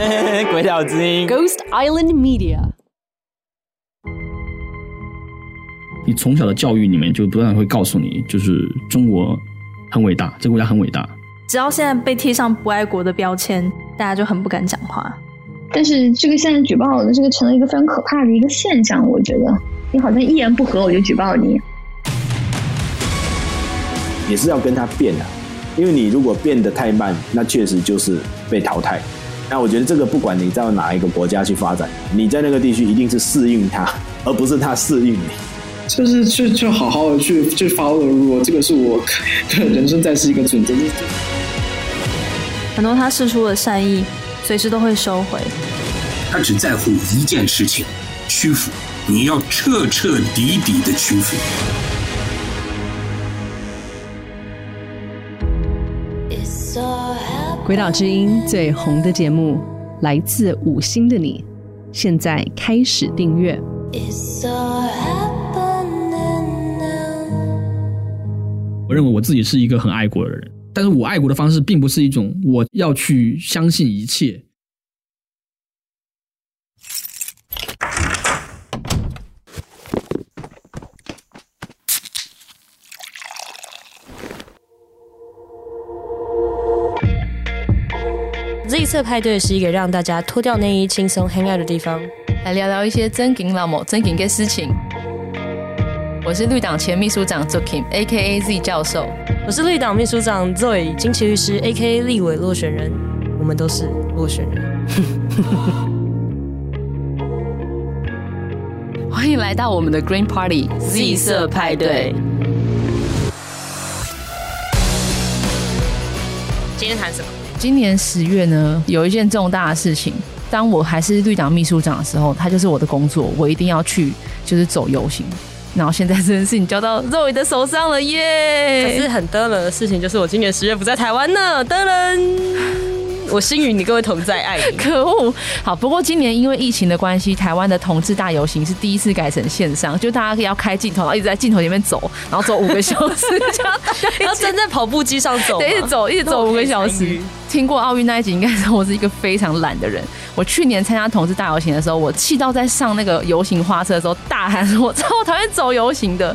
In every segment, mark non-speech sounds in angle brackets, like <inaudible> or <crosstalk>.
<laughs> 鬼岛之音，Ghost Island Media。你从小的教育里面就不断会告诉你，就是中国很伟大，这个国家很伟大。只要现在被贴上不爱国的标签，大家就很不敢讲话。但是这个现在举报的这个成了一个非常可怕的一个现象，我觉得你好像一言不合我就举报你，也是要跟他变的，因为你如果变得太慢，那确实就是被淘汰。那我觉得这个不管你在哪一个国家去发展，你在那个地区一定是适应它，而不是它适应你。就是去去好好的去去 follow 如果这个是我的人生在世一个准则。很多他释出的善意。随时都会收回。他只在乎一件事情：屈服。你要彻彻底底的屈服。鬼岛之音最红的节目来自五星的你，现在开始订阅。我认为我自己是一个很爱国的人。但是我爱国的方式并不是一种我要去相信一切。色派对是一个让大家脱掉内衣、轻松 hang out 的地方，来聊聊一些真金老母、真金的事情。我是绿党前秘书长 Zokim，A.K.A. Z 教授。我是绿党秘书长 Zoe 金奇律师，A.K.A. 立委落选人。我们都是落选人。<laughs> 欢迎来到我们的 Green Party Z 色派对。今天谈什么？今年十月呢，有一件重大的事情。当我还是绿党秘书长的时候，它就是我的工作，我一定要去，就是走游行。然后现在这件事情交到肉伟的手上了耶！可是很得人的事情就是我今年十月不在台湾呢，得了。<laughs> 我心与你各位同在，爱你。可恶！好，不过今年因为疫情的关系，台湾的同志大游行是第一次改成线上，就大家可以要开镜头，然后一直在镜头前面走，然后走五个小时，这样 <laughs> 要站在跑步机上走，对，一直走，一直走五个小时。听过奥运那一集，应该说我是一个非常懒的人。我去年参加同志大游行的时候，我气到在上那个游行花车的时候大喊说：“我 <laughs> 超讨厌走游行的。”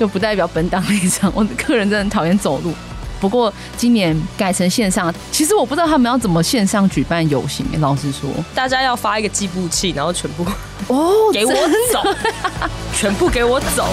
就不代表本党立场，我个人真的很讨厌走路。不过今年改成线上，其实我不知道他们要怎么线上举办游行。老实说，大家要发一个计步器，然后全部哦 <laughs> 给我走，<laughs> 全部给我走。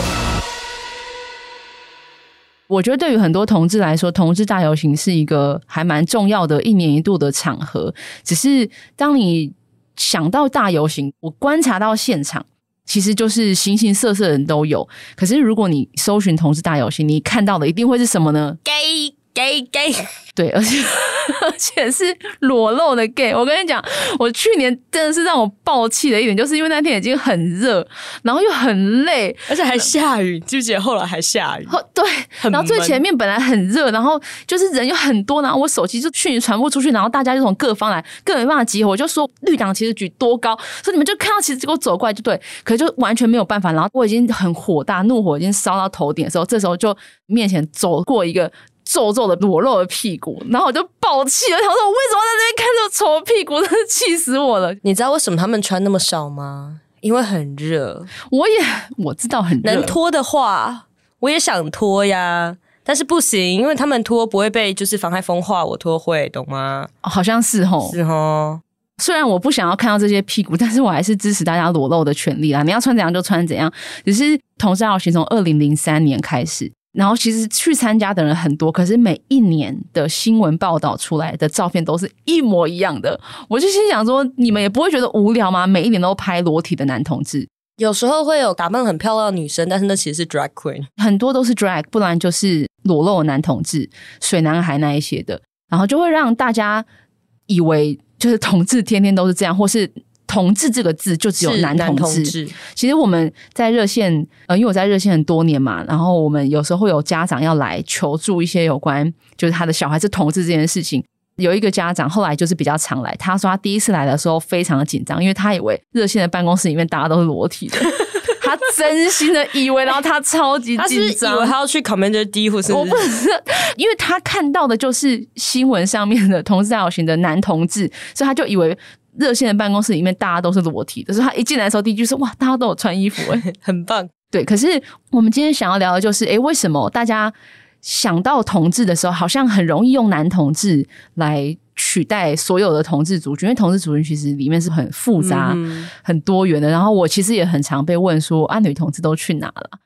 我觉得对于很多同志来说，同志大游行是一个还蛮重要的一年一度的场合。只是当你想到大游行，我观察到现场，其实就是形形色色的人都有。可是如果你搜寻同志大游行，你看到的一定会是什么呢？gay。Gay gay，<laughs> 对，而且 <laughs> 而且是裸露的 gay。我跟你讲，我去年真的是让我爆气的一点，就是因为那天已经很热，然后又很累，而且还下雨。记不记得后来还下雨？对，然后最前面本来很热，然后就是人又很多，然后我手机就讯息传播出去，然后大家就从各方来，更没办法集合。我就说绿党其实举多高，所以你们就看到其实给我走过来就对，可是就完全没有办法。然后我已经很火大，怒火已经烧到头顶的时候，这时候就面前走过一个。皱皱的裸露的屁股，然后我就爆气了。想说：“我为什么在那边看这个丑屁股？真是气死我了！”你知道为什么他们穿那么少吗？因为很热。我也我知道很热。能脱的话，我也想脱呀，但是不行，因为他们脱不会被就是妨害风化，我脱会，懂吗？哦，好像是吼，是吼。虽然我不想要看到这些屁股，但是我还是支持大家裸露的权利啦。你要穿怎样就穿怎样。只是同志大游行从二零零三年开始。然后其实去参加的人很多，可是每一年的新闻报道出来的照片都是一模一样的。我就心想说，你们也不会觉得无聊吗？每一年都拍裸体的男同志，有时候会有打扮很漂亮的女生，但是那其实是 drag queen，很多都是 drag，不然就是裸露的男同志、水男孩那一些的，然后就会让大家以为就是同志天天都是这样，或是。同志这个字就只有男同志。同志其实我们在热线，呃，因为我在热线很多年嘛，然后我们有时候会有家长要来求助一些有关，就是他的小孩是同志这件事情。有一个家长后来就是比较常来，他说他第一次来的时候非常的紧张，因为他以为热线的办公室里面大家都是裸体的，<laughs> 他真心的以为，然后他超级紧张，他是以为他要去 Commander D 或是，<laughs> 我不是，因为他看到的就是新闻上面的同志大游行的男同志，所以他就以为。热线的办公室里面大家都是裸体的，所以他一进来的时候第一句是：“哇，大家都有穿衣服，哎，<laughs> 很棒。”对，可是我们今天想要聊的就是，哎，为什么大家想到同志的时候，好像很容易用男同志来取代所有的同志族群？因为同志族群其实里面是很复杂、嗯、很多元的。然后我其实也很常被问说：“啊，女同志都去哪了？”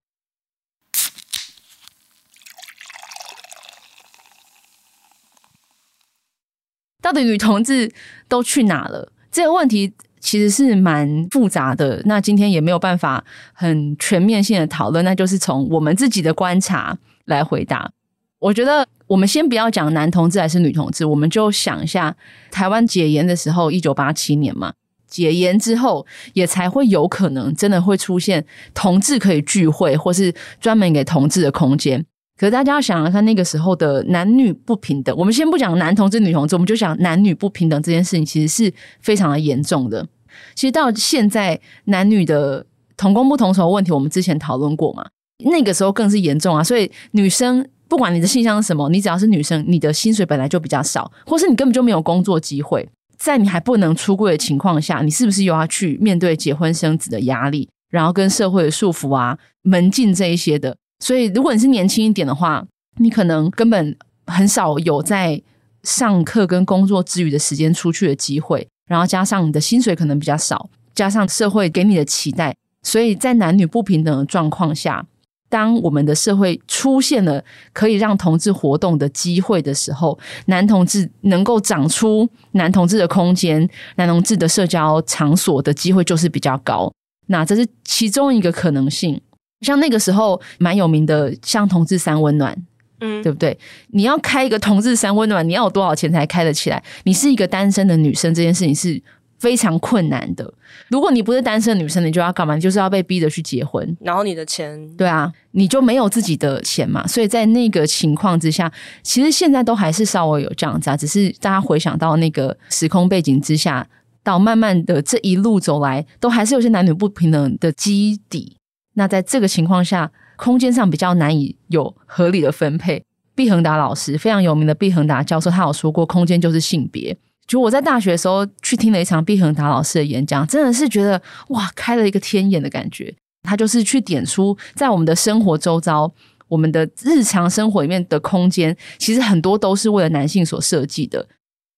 到底女同志都去哪了？这个问题其实是蛮复杂的。那今天也没有办法很全面性的讨论，那就是从我们自己的观察来回答。我觉得我们先不要讲男同志还是女同志，我们就想一下，台湾解严的时候，一九八七年嘛，解严之后也才会有可能真的会出现同志可以聚会，或是专门给同志的空间。可是大家要想想看，那个时候的男女不平等，我们先不讲男同志、女同志，我们就讲男女不平等这件事情，其实是非常的严重的。其实到现在，男女的同工不同酬问题，我们之前讨论过嘛，那个时候更是严重啊。所以女生不管你的性向是什么，你只要是女生，你的薪水本来就比较少，或是你根本就没有工作机会，在你还不能出柜的情况下，你是不是又要去面对结婚生子的压力，然后跟社会的束缚啊、门禁这一些的？所以，如果你是年轻一点的话，你可能根本很少有在上课跟工作之余的时间出去的机会。然后加上你的薪水可能比较少，加上社会给你的期待，所以在男女不平等的状况下，当我们的社会出现了可以让同志活动的机会的时候，男同志能够长出男同志的空间、男同志的社交场所的机会就是比较高。那这是其中一个可能性。像那个时候蛮有名的，像同志三温暖，嗯，对不对？你要开一个同志三温暖，你要有多少钱才开得起来？你是一个单身的女生，这件事情是非常困难的。如果你不是单身的女生，你就要干嘛？你就是要被逼着去结婚，然后你的钱，对啊，你就没有自己的钱嘛。所以在那个情况之下，其实现在都还是稍微有这样子啊，只是大家回想到那个时空背景之下，到慢慢的这一路走来，都还是有些男女不平等的基底。那在这个情况下，空间上比较难以有合理的分配。毕恒达老师非常有名的毕恒达教授，他有说过，空间就是性别。就我在大学的时候去听了一场毕恒达老师的演讲，真的是觉得哇，开了一个天眼的感觉。他就是去点出，在我们的生活周遭，我们的日常生活里面的空间，其实很多都是为了男性所设计的。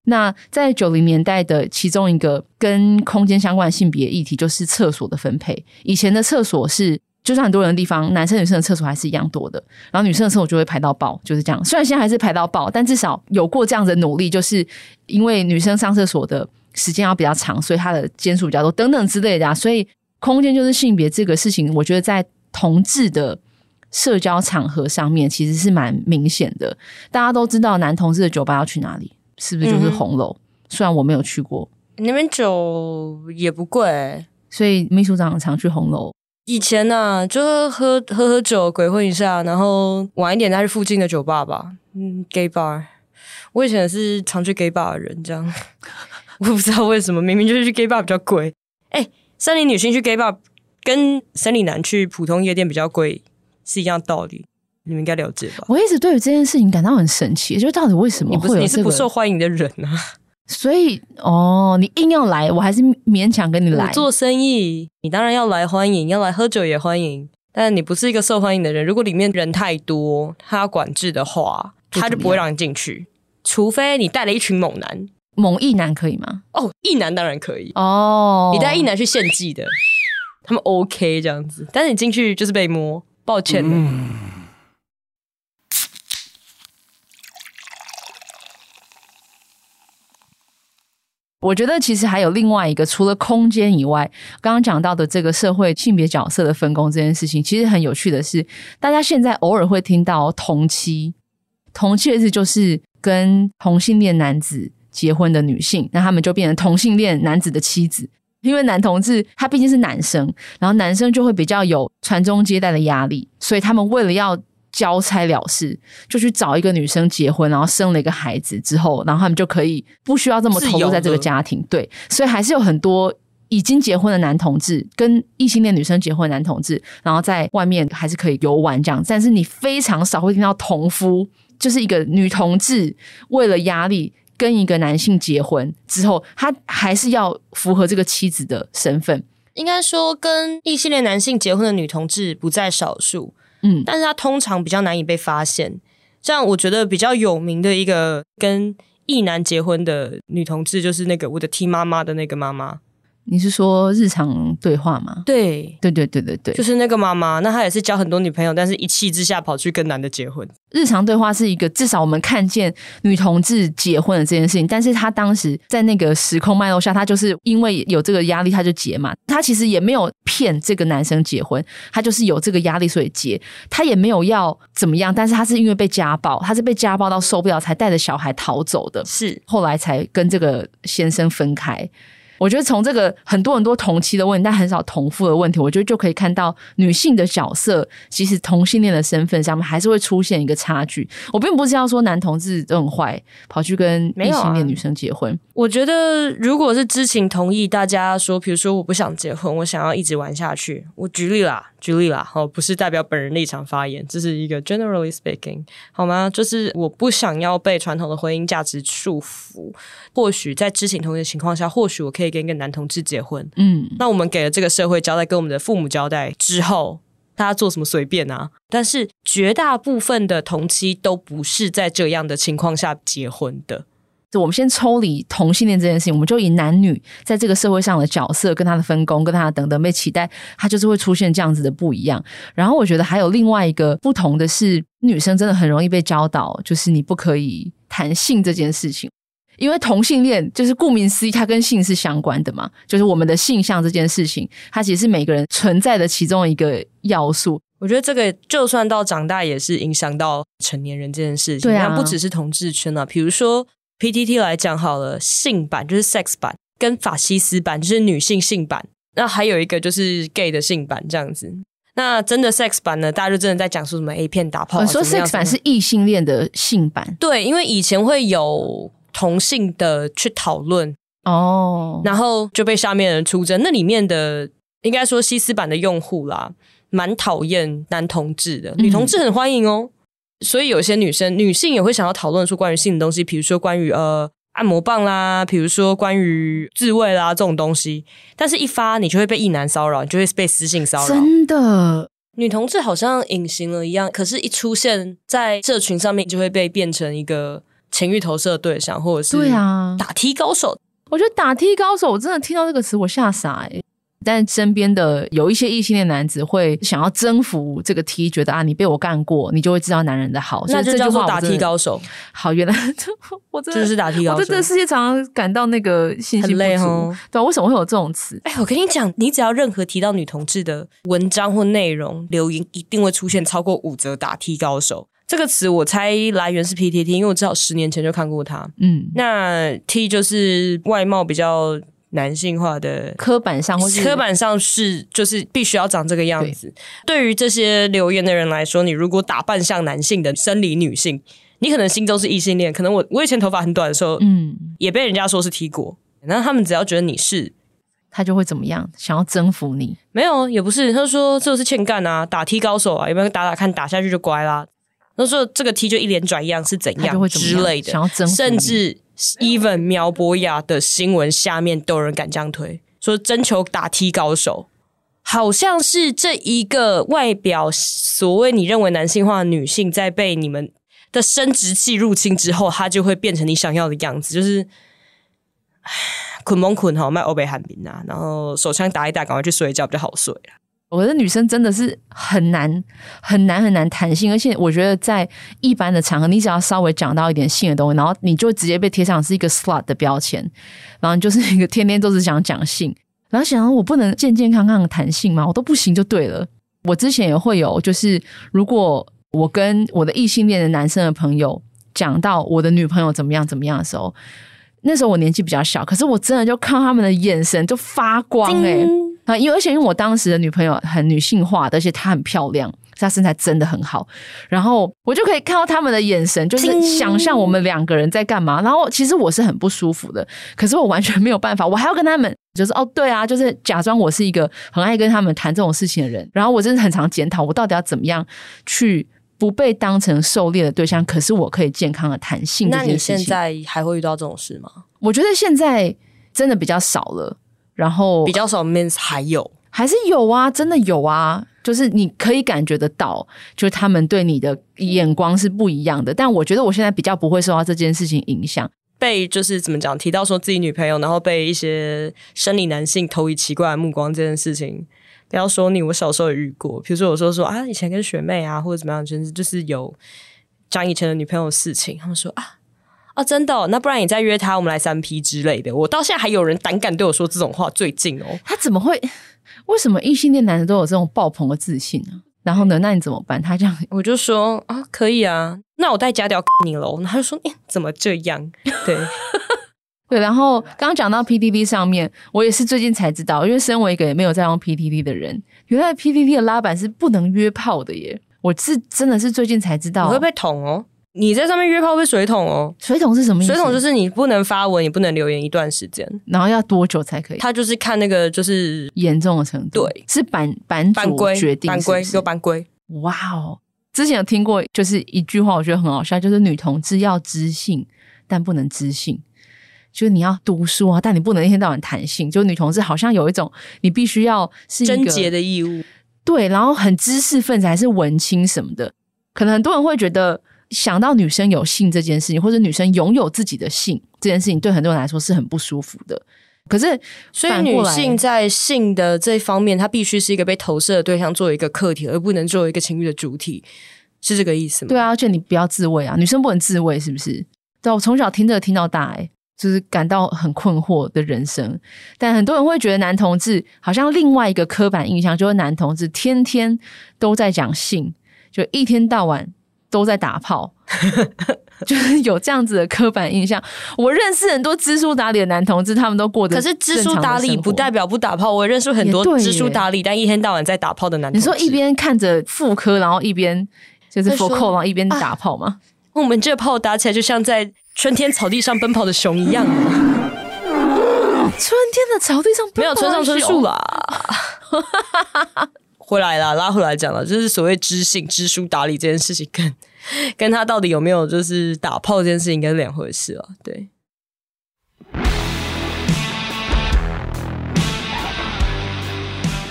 那在九零年代的其中一个跟空间相关的性别议题，就是厕所的分配。以前的厕所是，就算很多人的地方，男生女生的厕所还是一样多的，然后女生的厕所就会排到爆，就是这样。虽然现在还是排到爆，但至少有过这样的努力，就是因为女生上厕所的时间要比较长，所以她的间数比较多，等等之类的啊。所以空间就是性别这个事情，我觉得在同志的社交场合上面其实是蛮明显的。大家都知道男同志的酒吧要去哪里。是不是就是红楼？嗯、虽然我没有去过，那边酒也不贵，所以秘书长常去红楼。以前呢、啊，就喝喝喝酒，鬼混一下，然后晚一点再去附近的酒吧吧。嗯，gay bar。我以前是常去 gay bar 的人，这样 <laughs> 我不知道为什么，明明就是去 gay bar 比较贵。哎、欸，生理女性去 gay bar 跟生理男去普通夜店比较贵是一样道理。你们应该了解吧？我一直对于这件事情感到很神奇，就到底为什么会有、这个、你，不是你是不受欢迎的人啊？所以哦，你硬要来，我还是勉强跟你来。做生意，你当然要来欢迎，要来喝酒也欢迎。但你不是一个受欢迎的人，如果里面人太多，他要管制的话，他就不会让你进去。除非你带了一群猛男，猛一男可以吗？哦，一男当然可以哦。你带一男去献祭的，他们 OK 这样子。但是你进去就是被摸，抱歉了。嗯我觉得其实还有另外一个，除了空间以外，刚刚讲到的这个社会性别角色的分工这件事情，其实很有趣的是，大家现在偶尔会听到同妻，同妻的意思就是跟同性恋男子结婚的女性，那他们就变成同性恋男子的妻子，因为男同志他毕竟是男生，然后男生就会比较有传宗接代的压力，所以他们为了要交差了事，就去找一个女生结婚，然后生了一个孩子之后，然后他们就可以不需要这么投入在这个家庭。对，所以还是有很多已经结婚的男同志跟异性恋女生结婚的男同志，然后在外面还是可以游玩这样。但是你非常少会听到同夫，就是一个女同志为了压力跟一个男性结婚之后，他还是要符合这个妻子的身份。应该说，跟异性恋男性结婚的女同志不在少数，嗯，但是他通常比较难以被发现。像我觉得比较有名的一个跟异男结婚的女同志，就是那个我的 T 妈妈的那个妈妈。你是说日常对话吗？对，对对对对对，就是那个妈妈。那她也是交很多女朋友，但是一气之下跑去跟男的结婚。日常对话是一个至少我们看见女同志结婚的这件事情，但是她当时在那个时空脉络下，她就是因为有这个压力，她就结嘛。她其实也没有骗这个男生结婚，她就是有这个压力所以结。她也没有要怎么样，但是她是因为被家暴，她是被家暴到受不了才带着小孩逃走的，是后来才跟这个先生分开。我觉得从这个很多很多同期的问题，但很少同父的问题，我觉得就可以看到女性的角色，其实同性恋的身份上面还是会出现一个差距。我并不是要说男同志都很坏，跑去跟异性恋女生结婚。啊、我觉得如果是知情同意，大家说，比如说我不想结婚，我想要一直玩下去。我举例啦，举例啦，哦，不是代表本人立场发言，这是一个 <laughs> generally speaking，好吗？就是我不想要被传统的婚姻价值束缚。或许在知情同意的情况下，或许我可以跟一个男同志结婚。嗯，那我们给了这个社会交代，跟我们的父母交代之后，大家做什么随便啊。但是绝大部分的同妻都不是在这样的情况下结婚的。就我们先抽离同性恋这件事情，我们就以男女在这个社会上的角色、跟他的分工、跟他的等等被期待，他就是会出现这样子的不一样。然后我觉得还有另外一个不同的是，女生真的很容易被教导，就是你不可以谈性这件事情。因为同性恋就是顾名思义，它跟性是相关的嘛，就是我们的性向这件事情，它其实是每个人存在的其中一个要素。我觉得这个就算到长大也是影响到成年人这件事情。对啊，不只是同志圈啊，比如说 PTT 来讲好了，性版就是 sex 版，跟法西斯版就是女性性版，那还有一个就是 gay 的性版这样子。那真的 sex 版呢，大家就真的在讲述什么 A 片打炮啊？说 sex 版是异性恋的性版，对，因为以前会有。同性的去讨论哦，然后就被下面人出征。那里面的应该说西斯版的用户啦，蛮讨厌男同志的，女同志很欢迎哦。嗯、所以有些女生、女性也会想要讨论出关于性的东西，比如说关于呃按摩棒啦，比如说关于自慰啦这种东西。但是，一发你就会被异男骚扰，你就会被私信骚扰。真的，女同志好像隐形了一样，可是，一出现在社群上面，就会被变成一个。情欲投射的对象，或者是对啊，打 T 高手。我觉得打 T 高手，我真的听到这个词我吓傻哎。但身边的有一些异性恋男子会想要征服这个 T，觉得啊，你被我干过，你就会知道男人的好。那就叫做打 T 高手。好，原来我真的就是打 T 高手。我在这个世界常常感到那个信心不足。哦、对、啊，为什么会有这种词？哎，我跟你讲，你只要任何提到女同志的文章或内容留言，一定会出现超过五则打 T 高手。这个词我猜来源是 PTT，因为我至少十年前就看过它。嗯，那 T 就是外貌比较男性化的，刻板上或是刻板上是就是必须要长这个样子。对，对于这些留言的人来说，你如果打扮像男性的生理女性，你可能心中是异性恋。可能我我以前头发很短的时候，嗯，也被人家说是 T 国。然后他们只要觉得你是，他就会怎么样，想要征服你？没有，也不是。他说这是欠干啊，打 T 高手啊，有没有打打看，打下去就乖啦。他说：“这个 T 就一脸转样是怎样，之类的，甚至 even 苗博雅的新闻下面都有人敢这样推，说征求打 T 高手，好像是这一个外表所谓你认为男性化的女性，在被你们的生殖器入侵之后，她就会变成你想要的样子，就是捆蒙捆哈，卖欧北韩兵啊，然后手枪打一打，赶快去睡觉比较好睡了。”我觉得女生真的是很难、很难、很难谈性，而且我觉得在一般的场合，你只要稍微讲到一点性的东西，然后你就直接被贴上是一个 slut 的标签，然后就是一个天天都是想讲性，然后想我不能健健康康的谈性吗？我都不行就对了。我之前也会有，就是如果我跟我的异性恋的男生的朋友讲到我的女朋友怎么样怎么样的时候，那时候我年纪比较小，可是我真的就看他们的眼神就发光诶、啊，因为而且因为我当时的女朋友很女性化，而且她很漂亮，她身材真的很好，然后我就可以看到他们的眼神，就是想象我们两个人在干嘛。然后其实我是很不舒服的，可是我完全没有办法，我还要跟他们就是哦，对啊，就是假装我是一个很爱跟他们谈这种事情的人。然后我真的很常检讨，我到底要怎么样去不被当成狩猎的对象，可是我可以健康的谈性。那你现在还会遇到这种事吗？我觉得现在真的比较少了，然后比较少，means 还有还是有啊，真的有啊，就是你可以感觉得到，就是他们对你的眼光是不一样的。但我觉得我现在比较不会受到这件事情影响。被就是怎么讲，提到说自己女朋友，然后被一些生理男性投以奇怪的目光这件事情，不要说你，我小时候也遇过。比如说我说说啊，以前跟学妹啊，或者怎么样，就是就是有讲以前的女朋友的事情，他们说啊啊真的哦，那不然你再约他，我们来三 P 之类的。我到现在还有人胆敢对我说这种话，最近哦，他怎么会？为什么异性恋男的都有这种爆棚的自信呢？然后呢？那你怎么办？他这样，<laughs> 我就说啊，可以啊。那我带假屌你喽。然后他就说，哎，怎么这样？对 <laughs> 对。然后刚刚讲到 PDD 上面，我也是最近才知道，因为身为一个也没有在用 PDD 的人，原来 PDD 的拉板是不能约炮的耶。我是真的是最近才知道，我会被捅哦。你在上面约炮被水桶哦？水桶是什么意思？水桶就是你不能发文，也不能留言一段时间，然后要多久才可以？他就是看那个就是严重的程度，对，是版版版规决定是是，版规有版规。哇哦！之前有听过，就是一句话，我觉得很好笑，就是女同志要知性，但不能知性，就是你要读书啊，但你不能一天到晚谈性。就女同志好像有一种，你必须要是贞洁的义务，对，然后很知识分子还是文青什么的，可能很多人会觉得。想到女生有性这件事情，或者女生拥有自己的性这件事情，对很多人来说是很不舒服的。可是，所以女性在性的这方面，她必须是一个被投射的对象，作为一个客体，而不能作为一个情欲的主体，是这个意思吗？对啊，而且你不要自慰啊，女生不能自慰，是不是？对，我从小听着听到大，欸，就是感到很困惑的人生。但很多人会觉得男同志好像另外一个刻板印象，就是男同志天天都在讲性，就一天到晚。都在打炮，<laughs> 就是有这样子的刻板印象。我认识很多知书达理的男同志，他们都过得。可是知书达理不代表不打炮。我认识很多知书达理但一天到晚在打炮的男同志。你说一边看着妇科，然后一边就是佛扣，然后一边打炮吗？啊？我们这个炮打起来就像在春天草地上奔跑的熊一样。春天的草地上没有村上春树啦。<laughs> 回来了，拉回来讲了，就是所谓知性、知书达理这件事情，跟 <laughs> 跟他到底有没有就是打炮这件事情，应该是两回事啊。对，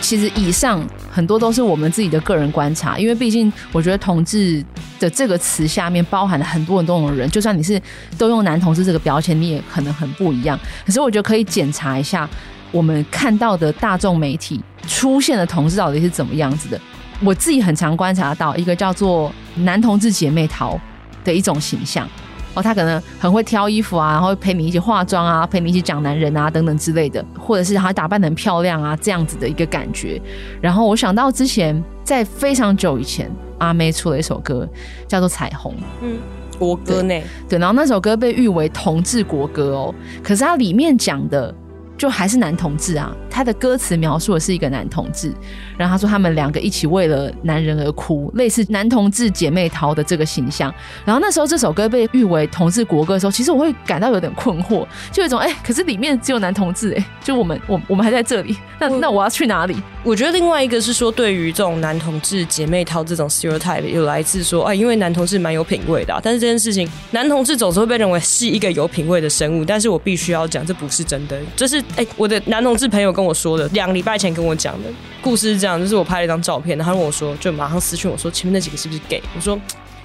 其实以上很多都是我们自己的个人观察，因为毕竟我觉得同志的这个词下面包含了很多很多种人，就算你是都用男同志这个标签，你也可能很不一样。可是我觉得可以检查一下。我们看到的大众媒体出现的同志到底是怎么样子的？我自己很常观察到一个叫做男同志姐妹淘的一种形象哦，他可能很会挑衣服啊，然后陪你一起化妆啊，陪你一起讲男人啊等等之类的，或者是他打扮的很漂亮啊这样子的一个感觉。然后我想到之前在非常久以前，阿妹出了一首歌叫做《彩虹》，嗯，国歌呢？对，然后那首歌被誉为同志国歌哦，可是它里面讲的。就还是男同志啊，他的歌词描述的是一个男同志，然后他说他们两个一起为了男人而哭，类似男同志姐妹淘的这个形象。然后那时候这首歌被誉为同志国歌的时候，其实我会感到有点困惑，就有一种哎、欸，可是里面只有男同志哎、欸，就我们我我们还在这里，那那我要去哪里？我觉得另外一个是说，对于这种男同志姐妹淘这种 stereotype，有来自说啊，因为男同志蛮有品味的、啊，但是这件事情，男同志总是会被认为是一个有品味的生物，但是我必须要讲，这不是真的，这、就是。哎、欸，我的男同志朋友跟我说的，两个礼拜前跟我讲的故事是这样，就是我拍了一张照片，然后他跟我说，就马上私讯我说，前面那几个是不是 gay？我说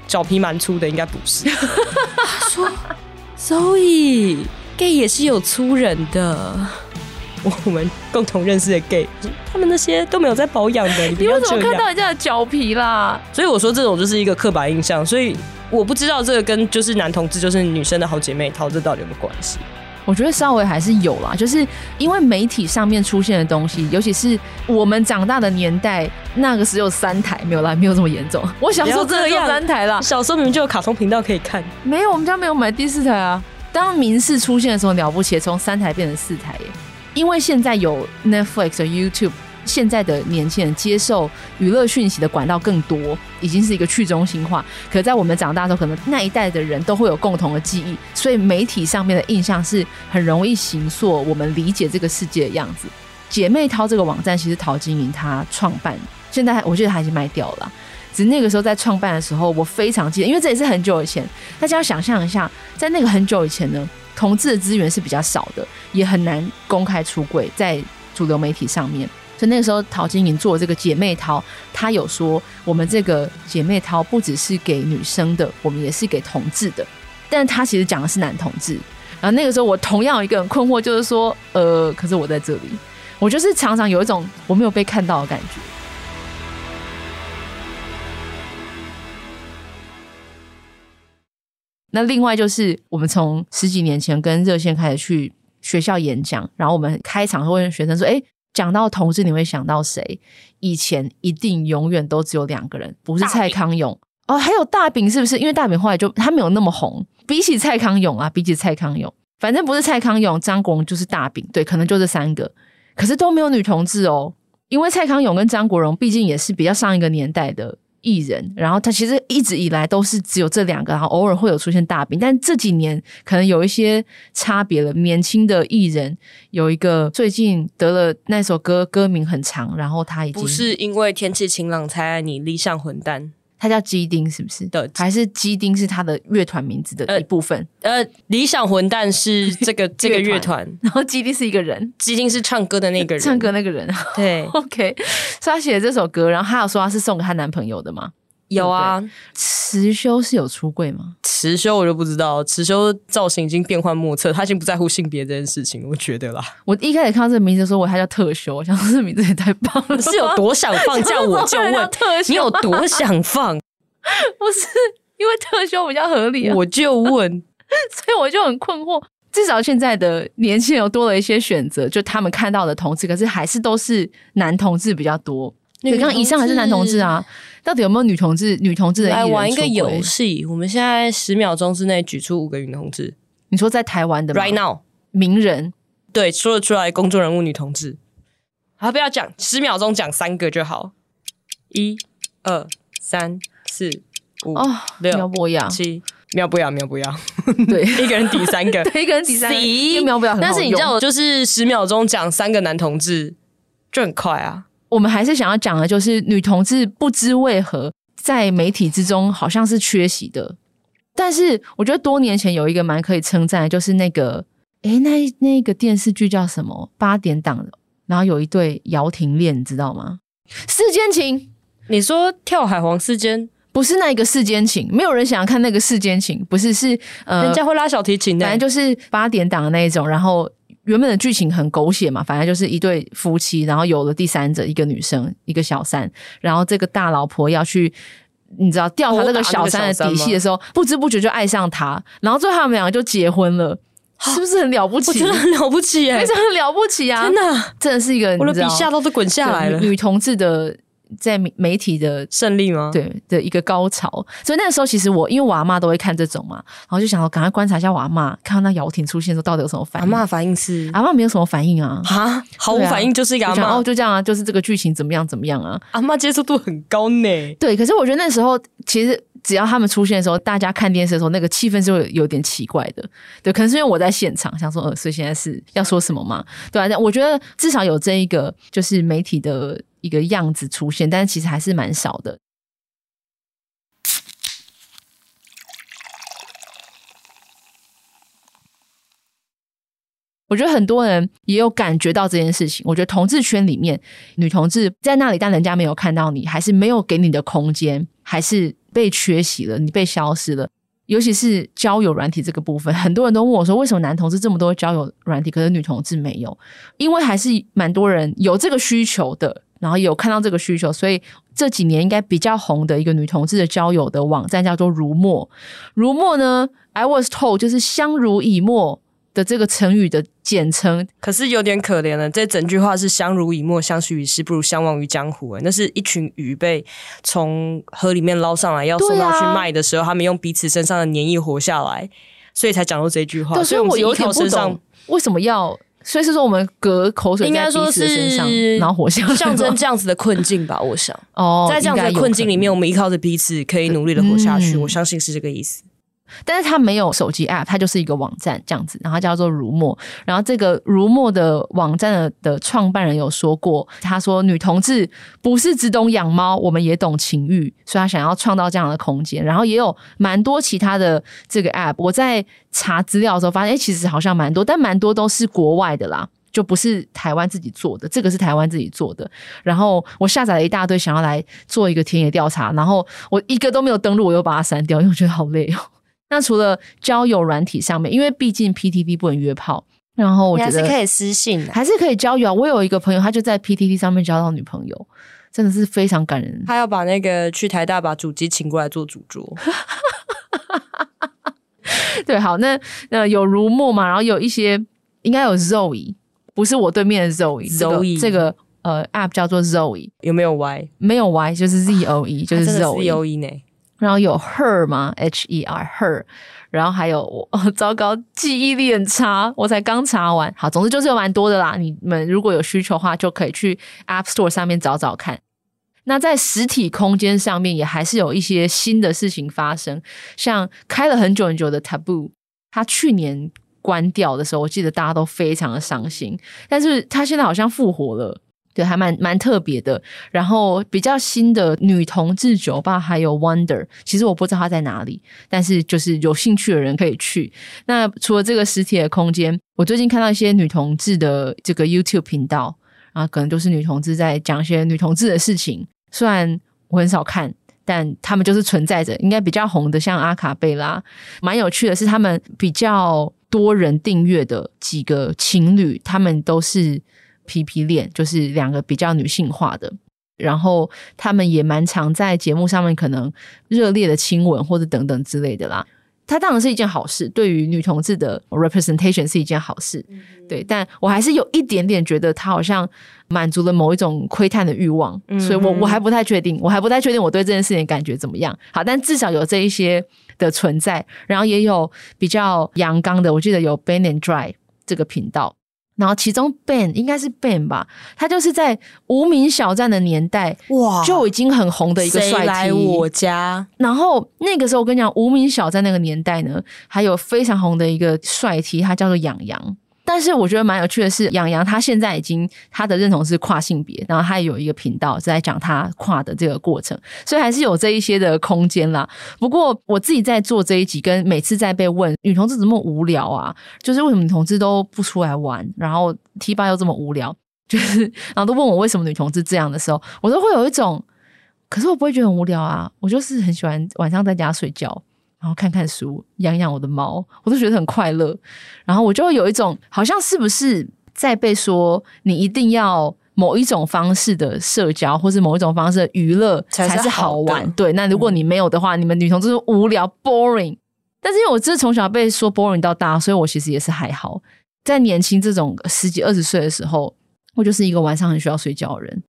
脚皮蛮粗的，应该不是。他说，所以 gay 也是有粗人的。我我们共同认识的 gay，他们那些都没有在保养的。你，你为什么看到人家的脚皮啦？所以我说这种就是一个刻板印象，所以我不知道这个跟就是男同志就是女生的好姐妹淘这到底有没有关系？我觉得稍微还是有啦，就是因为媒体上面出现的东西，尤其是我们长大的年代，那个时候三台没有啦，没有这么严重。<laughs> 我小时候真的有三台啦，小时候明明就有卡通频道可以看。没有，我们家没有买第四台啊。当民视出现的时候了不起，从三台变成四台耶，因为现在有 Netflix 和 YouTube。现在的年轻人接受娱乐讯息的管道更多，已经是一个去中心化。可在我们长大的时候，可能那一代的人都会有共同的记忆，所以媒体上面的印象是很容易形塑我们理解这个世界的样子。姐妹淘这个网站，其实陶晶莹她创办，现在我觉得她已经卖掉了。只是那个时候在创办的时候，我非常记得，因为这也是很久以前。大家要想象一下，在那个很久以前呢，同志的资源是比较少的，也很难公开出柜在主流媒体上面。所以那个时候，陶晶莹做这个姐妹淘，她有说，我们这个姐妹淘不只是给女生的，我们也是给同志的。但她其实讲的是男同志。然后那个时候，我同样有一个很困惑，就是说，呃，可是我在这里，我就是常常有一种我没有被看到的感觉。那另外就是，我们从十几年前跟热线开始去学校演讲，然后我们开场会问学生说，哎。讲到同志，你会想到谁？以前一定永远都只有两个人，不是蔡康永哦，还有大饼，是不是？因为大饼后来就他没有那么红，比起蔡康永啊，比起蔡康永，反正不是蔡康永，张国荣就是大饼，对，可能就这三个，可是都没有女同志哦，因为蔡康永跟张国荣毕竟也是比较上一个年代的。艺人，然后他其实一直以来都是只有这两个，然后偶尔会有出现大饼，但这几年可能有一些差别了。年轻的艺人有一个最近得了那首歌，歌名很长，然后他已经不是因为天气晴朗才爱你，理想混蛋。他叫鸡丁，是不是？对，还是鸡丁是他的乐团名字的一部分。呃，呃理想混蛋是 <laughs> 这个这个乐团，然后鸡丁是一个人，鸡丁是唱歌的那个人，唱歌那个人。对，<laughs> OK，所以他写的这首歌，然后他有说他是送给他男朋友的吗？有啊，辞修是有出柜吗？辞修我就不知道，辞修造型已经变幻莫测，他已经不在乎性别这件事情，我觉得啦。我一开始看到这个名字的时候，我还叫特修，我想说这名字也太棒了，<laughs> 是有多想放假？我就问特修，你有多想放？<laughs> 不是因为特修比较合理啊，我就问，<laughs> 所以我就很困惑。至少现在的年轻人有多了一些选择，就他们看到的同志，可是还是都是男同志比较多。你刚以上还是男同志啊？到底有没有女同志？女同志的来玩一个游戏，我们现在十秒钟之内举出五个女同志。你说在台湾的吗？Right now，名人对，说得出来，公众人物女同志。好，不要讲，十秒钟讲三个就好。一、二、三、四、五、哦、六、苗博雅、七。苗博雅，苗博雅，对，<laughs> 一个人抵三个，<laughs> 对，一个人抵三个。苗博雅，但是你知道，就是十秒钟讲三个男同志就很快啊。我们还是想要讲的，就是女同志不知为何在媒体之中好像是缺席的。但是我觉得多年前有一个蛮可以称赞的，就是那个，诶，那那个电视剧叫什么？八点档，然后有一对姚婷恋，你知道吗？世间情，你说跳海皇世间，不是那一个世间情，没有人想要看那个世间情，不是，是呃，人家会拉小提琴的，反正就是八点档的那一种，然后。原本的剧情很狗血嘛，反正就是一对夫妻，然后有了第三者，一个女生，一个小三，然后这个大老婆要去，你知道调查那个小三的底细的时候，不知不觉就爱上他，然后最后他们两个就结婚了，是不是很了不起？我真的很了不起，哎，<laughs> 非常很了不起啊！天哪，真的是一个我的笔下都是滚下来了，女同志的。在媒体的胜利吗？对的一个高潮，所以那个时候其实我因为我阿妈都会看这种嘛，然后就想要赶快观察一下我阿妈，看到那姚婷出现的时候到底有什么反应。阿妈反应是阿妈没有什么反应啊，啊，毫无反应就是一个阿妈哦，就这样啊，就是这个剧情怎么样怎么样啊，阿妈接受度很高呢。对，可是我觉得那时候其实只要他们出现的时候，大家看电视的时候，那个气氛就会有点奇怪的。对，可能是因为我在现场，想说呃，所以现在是要说什么嘛？对啊，我觉得至少有这一个就是媒体的。一个样子出现，但是其实还是蛮少的。我觉得很多人也有感觉到这件事情。我觉得同志圈里面，女同志在那里，但人家没有看到你，还是没有给你的空间，还是被缺席了，你被消失了。尤其是交友软体这个部分，很多人都问我说，为什么男同志这么多交友软体，可是女同志没有？因为还是蛮多人有这个需求的。然后有看到这个需求，所以这几年应该比较红的一个女同志的交友的网站叫做如墨。如墨呢，I was told 就是相濡以沫的这个成语的简称。可是有点可怜了，这整句话是相濡以沫，相许于世，不如相忘于江湖。那是一群鱼被从河里面捞上来，要送到去卖的时候，啊、他们用彼此身上的粘液活下来，所以才讲到这句话。所以我有点不懂为什么要。所以是说，我们隔口水在彼此的身上，然后活下来，象征这样子的困境吧。我想，哦，在这样子的困境里面，我们依靠着彼此，可以努力的活下去。我相信是这个意思。但是它没有手机 App，它就是一个网站这样子，然后叫做如墨。然后这个如墨的网站的的创办人有说过，他说女同志不是只懂养猫，我们也懂情欲，所以他想要创造这样的空间。然后也有蛮多其他的这个 App，我在查资料的时候发现，哎，其实好像蛮多，但蛮多都是国外的啦。就不是台湾自己做的，这个是台湾自己做的。然后我下载了一大堆，想要来做一个田野调查，然后我一个都没有登录，我又把它删掉，因为我觉得好累哦。那除了交友软体上面，因为毕竟 PTT 不能约炮，然后我觉得还是可以私信的，还是可以交友。我有一个朋友，他就在 PTT 上面交到女朋友，真的是非常感人。他要把那个去台大把主机请过来做主桌。<laughs> 对，好，那那有如墨嘛，然后有一些应该有 Zoe。不是我对面的 Zoe，Zoe 这个、这个、呃 App 叫做 Zoe，有没有 Y？没有 Y，就是 Z O E，就是 Zoe 呢。然后有 Her 吗？H E R Her，然后还有我、<laughs> 糟糕，记忆力很差，我才刚查完。好，总之就是有蛮多的啦。你们如果有需求的话，就可以去 App Store 上面找找看。那在实体空间上面，也还是有一些新的事情发生，像开了很久很久的 Taboo，它去年。关掉的时候，我记得大家都非常的伤心，但是他现在好像复活了，对，还蛮蛮特别的。然后比较新的女同志酒吧还有 Wonder，其实我不知道它在哪里，但是就是有兴趣的人可以去。那除了这个实体的空间，我最近看到一些女同志的这个 YouTube 频道，啊，可能都是女同志在讲一些女同志的事情，虽然我很少看。但他们就是存在着，应该比较红的，像阿卡贝拉，蛮有趣的是，他们比较多人订阅的几个情侣，他们都是 PP 恋，就是两个比较女性化的，然后他们也蛮常在节目上面可能热烈的亲吻或者等等之类的啦。它当然是一件好事，对于女同志的 representation 是一件好事，嗯、对。但我还是有一点点觉得，它好像满足了某一种窥探的欲望，嗯、所以我我还不太确定，我还不太确定我对这件事情感觉怎么样。好，但至少有这一些的存在，然后也有比较阳刚的，我记得有 Ben and Dry 这个频道。然后其中 Ben 应该是 Ben 吧，他就是在无名小站的年代哇就已经很红的一个帅 T。来我家？然后那个时候我跟你讲，无名小站那个年代呢，还有非常红的一个帅 T，他叫做洋洋。但是我觉得蛮有趣的是，洋洋他现在已经他的认同是跨性别，然后他也有一个频道在讲他跨的这个过程，所以还是有这一些的空间啦。不过我自己在做这一集，跟每次在被问女同志怎么无聊啊，就是为什么女同志都不出来玩，然后 T 八又这么无聊，就是然后都问我为什么女同志这样的时候，我都会有一种，可是我不会觉得很无聊啊，我就是很喜欢晚上在家睡觉。然后看看书，养养我的猫，我都觉得很快乐。然后我就会有一种，好像是不是在被说，你一定要某一种方式的社交，或是某一种方式的娱乐才是好玩？好对，那如果你没有的话，嗯、你们女同志无聊 boring。但是因为我真的从小被说 boring 到大，所以我其实也是还好。在年轻这种十几二十岁的时候，我就是一个晚上很需要睡觉的人。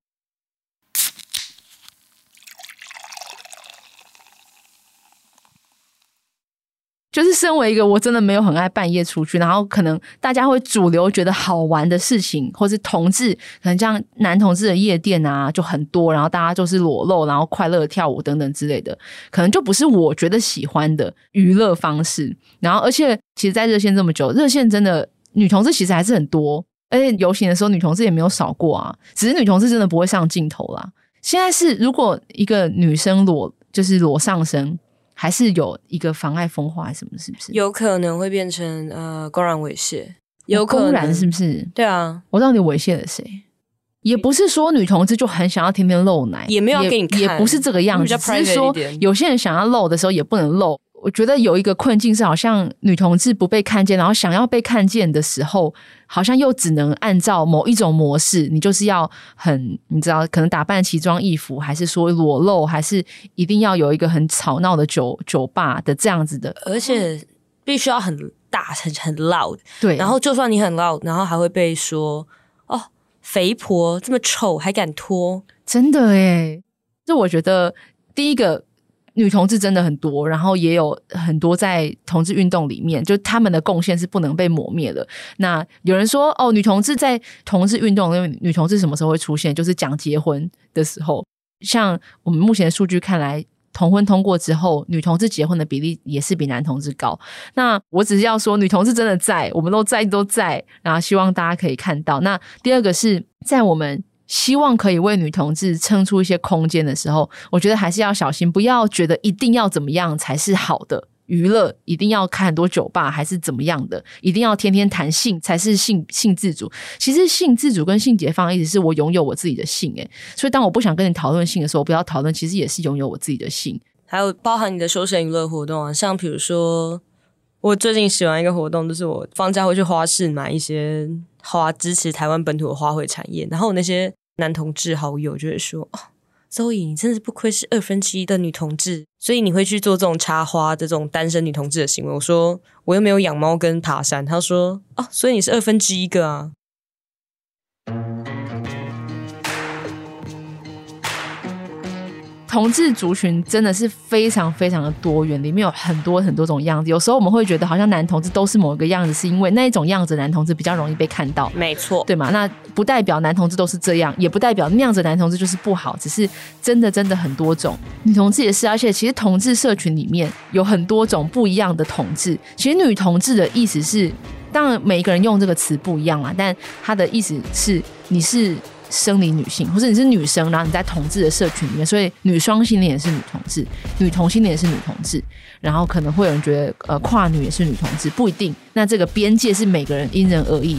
就是身为一个我真的没有很爱半夜出去，然后可能大家会主流觉得好玩的事情，或是同志可能像男同志的夜店啊就很多，然后大家就是裸露，然后快乐跳舞等等之类的，可能就不是我觉得喜欢的娱乐方式。然后而且其实，在热线这么久，热线真的女同志其实还是很多，而且游行的时候女同志也没有少过啊，只是女同志真的不会上镜头啦。现在是如果一个女生裸就是裸上身。还是有一个妨碍风化什么？是不是有可能会变成呃公然猥亵？有可能公然是不是？对啊，我到底猥亵了谁？也不是说女同志就很想要天天露奶，也没有给你看，也不是这个样子。只是说有些人想要露的时候也不能露。我觉得有一个困境是，好像女同志不被看见，然后想要被看见的时候，好像又只能按照某一种模式，你就是要很，你知道，可能打扮奇装异服，还是说裸露，还是一定要有一个很吵闹的酒酒吧的这样子的，而且必须要很大，很很 loud。对，然后就算你很 loud，然后还会被说哦，肥婆这么丑还敢脱，真的诶，就我觉得第一个。女同志真的很多，然后也有很多在同志运动里面，就他们的贡献是不能被抹灭的。那有人说，哦，女同志在同志运动，因为女同志什么时候会出现？就是讲结婚的时候。像我们目前的数据看来，同婚通过之后，女同志结婚的比例也是比男同志高。那我只是要说，女同志真的在，我们都在都在，然后希望大家可以看到。那第二个是在我们希望可以为女同志撑出一些空间的时候，我觉得还是要小心，不要觉得一定要怎么样才是好的。娱乐一定要开很多酒吧，还是怎么样的？一定要天天谈性才是性性自主？其实性自主跟性解放，一直是我拥有我自己的性。诶，所以当我不想跟你讨论性的时候，我不要讨论，其实也是拥有我自己的性。还有包含你的休闲娱乐活动啊，像比如说，我最近喜欢一个活动，就是我放假会去花市买一些花，支持台湾本土的花卉产业。然后那些男同志好友就会说。哦，周颖你真的是不愧是二分之一的女同志，所以你会去做这种插花的这种单身女同志的行为。我说我又没有养猫跟爬山，他说哦，所以你是二分之一个啊。同志族群真的是非常非常的多元，里面有很多很多种样子。有时候我们会觉得好像男同志都是某一个样子，是因为那一种样子男同志比较容易被看到。没错，对吗？那不代表男同志都是这样，也不代表那样子男同志就是不好，只是真的真的很多种。女同志也是，而且其实同志社群里面有很多种不一样的同志。其实女同志的意思是，当然每一个人用这个词不一样啦，但他的意思是你是。生理女性，或者你是女生，然后你在同志的社群里面，所以女双性恋也是女同志，女同性恋也是女同志，然后可能会有人觉得呃跨女也是女同志，不一定。那这个边界是每个人因人而异，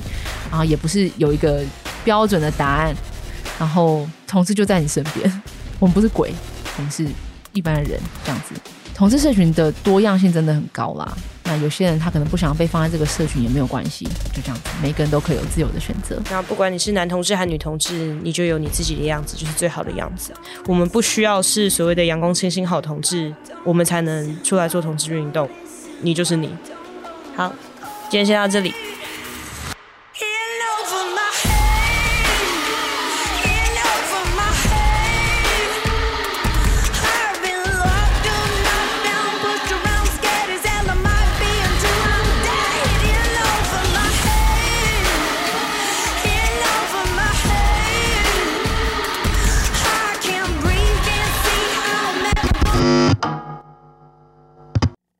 然后也不是有一个标准的答案。然后同志就在你身边，我们不是鬼，我们是一般的人，这样子。同志社群的多样性真的很高啦。有些人他可能不想被放在这个社群也没有关系，就这样子，每个人都可以有自由的选择。那不管你是男同志还是女同志，你就有你自己的样子，就是最好的样子。我们不需要是所谓的阳光清新好同志，我们才能出来做同志运动。你就是你。好，今天先到这里。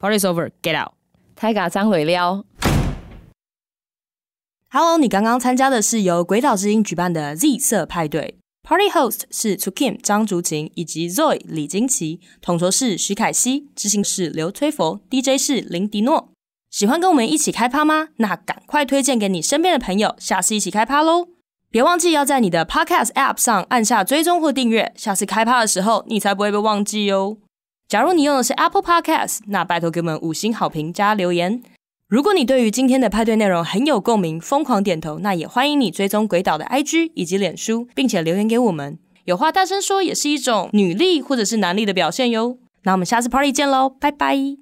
Party's over, get out. 太嘎张尾撩。Hello，你刚刚参加的是由鬼岛之音举办的 Z 色派对。Party host 是 To Kim 张竹琴以及 Zoe 李金奇，统筹是徐凯熙，执行是刘崔佛，DJ 是林迪诺。喜欢跟我们一起开趴吗？那赶快推荐给你身边的朋友，下次一起开趴喽！别忘记要在你的 Podcast App 上按下追踪或订阅，下次开趴的时候你才不会被忘记哦。假如你用的是 Apple Podcast，那拜托给我们五星好评加留言。如果你对于今天的派对内容很有共鸣，疯狂点头，那也欢迎你追踪鬼岛的 IG 以及脸书，并且留言给我们。有话大声说也是一种女力或者是男力的表现哟。那我们下次 Party 见喽，拜拜。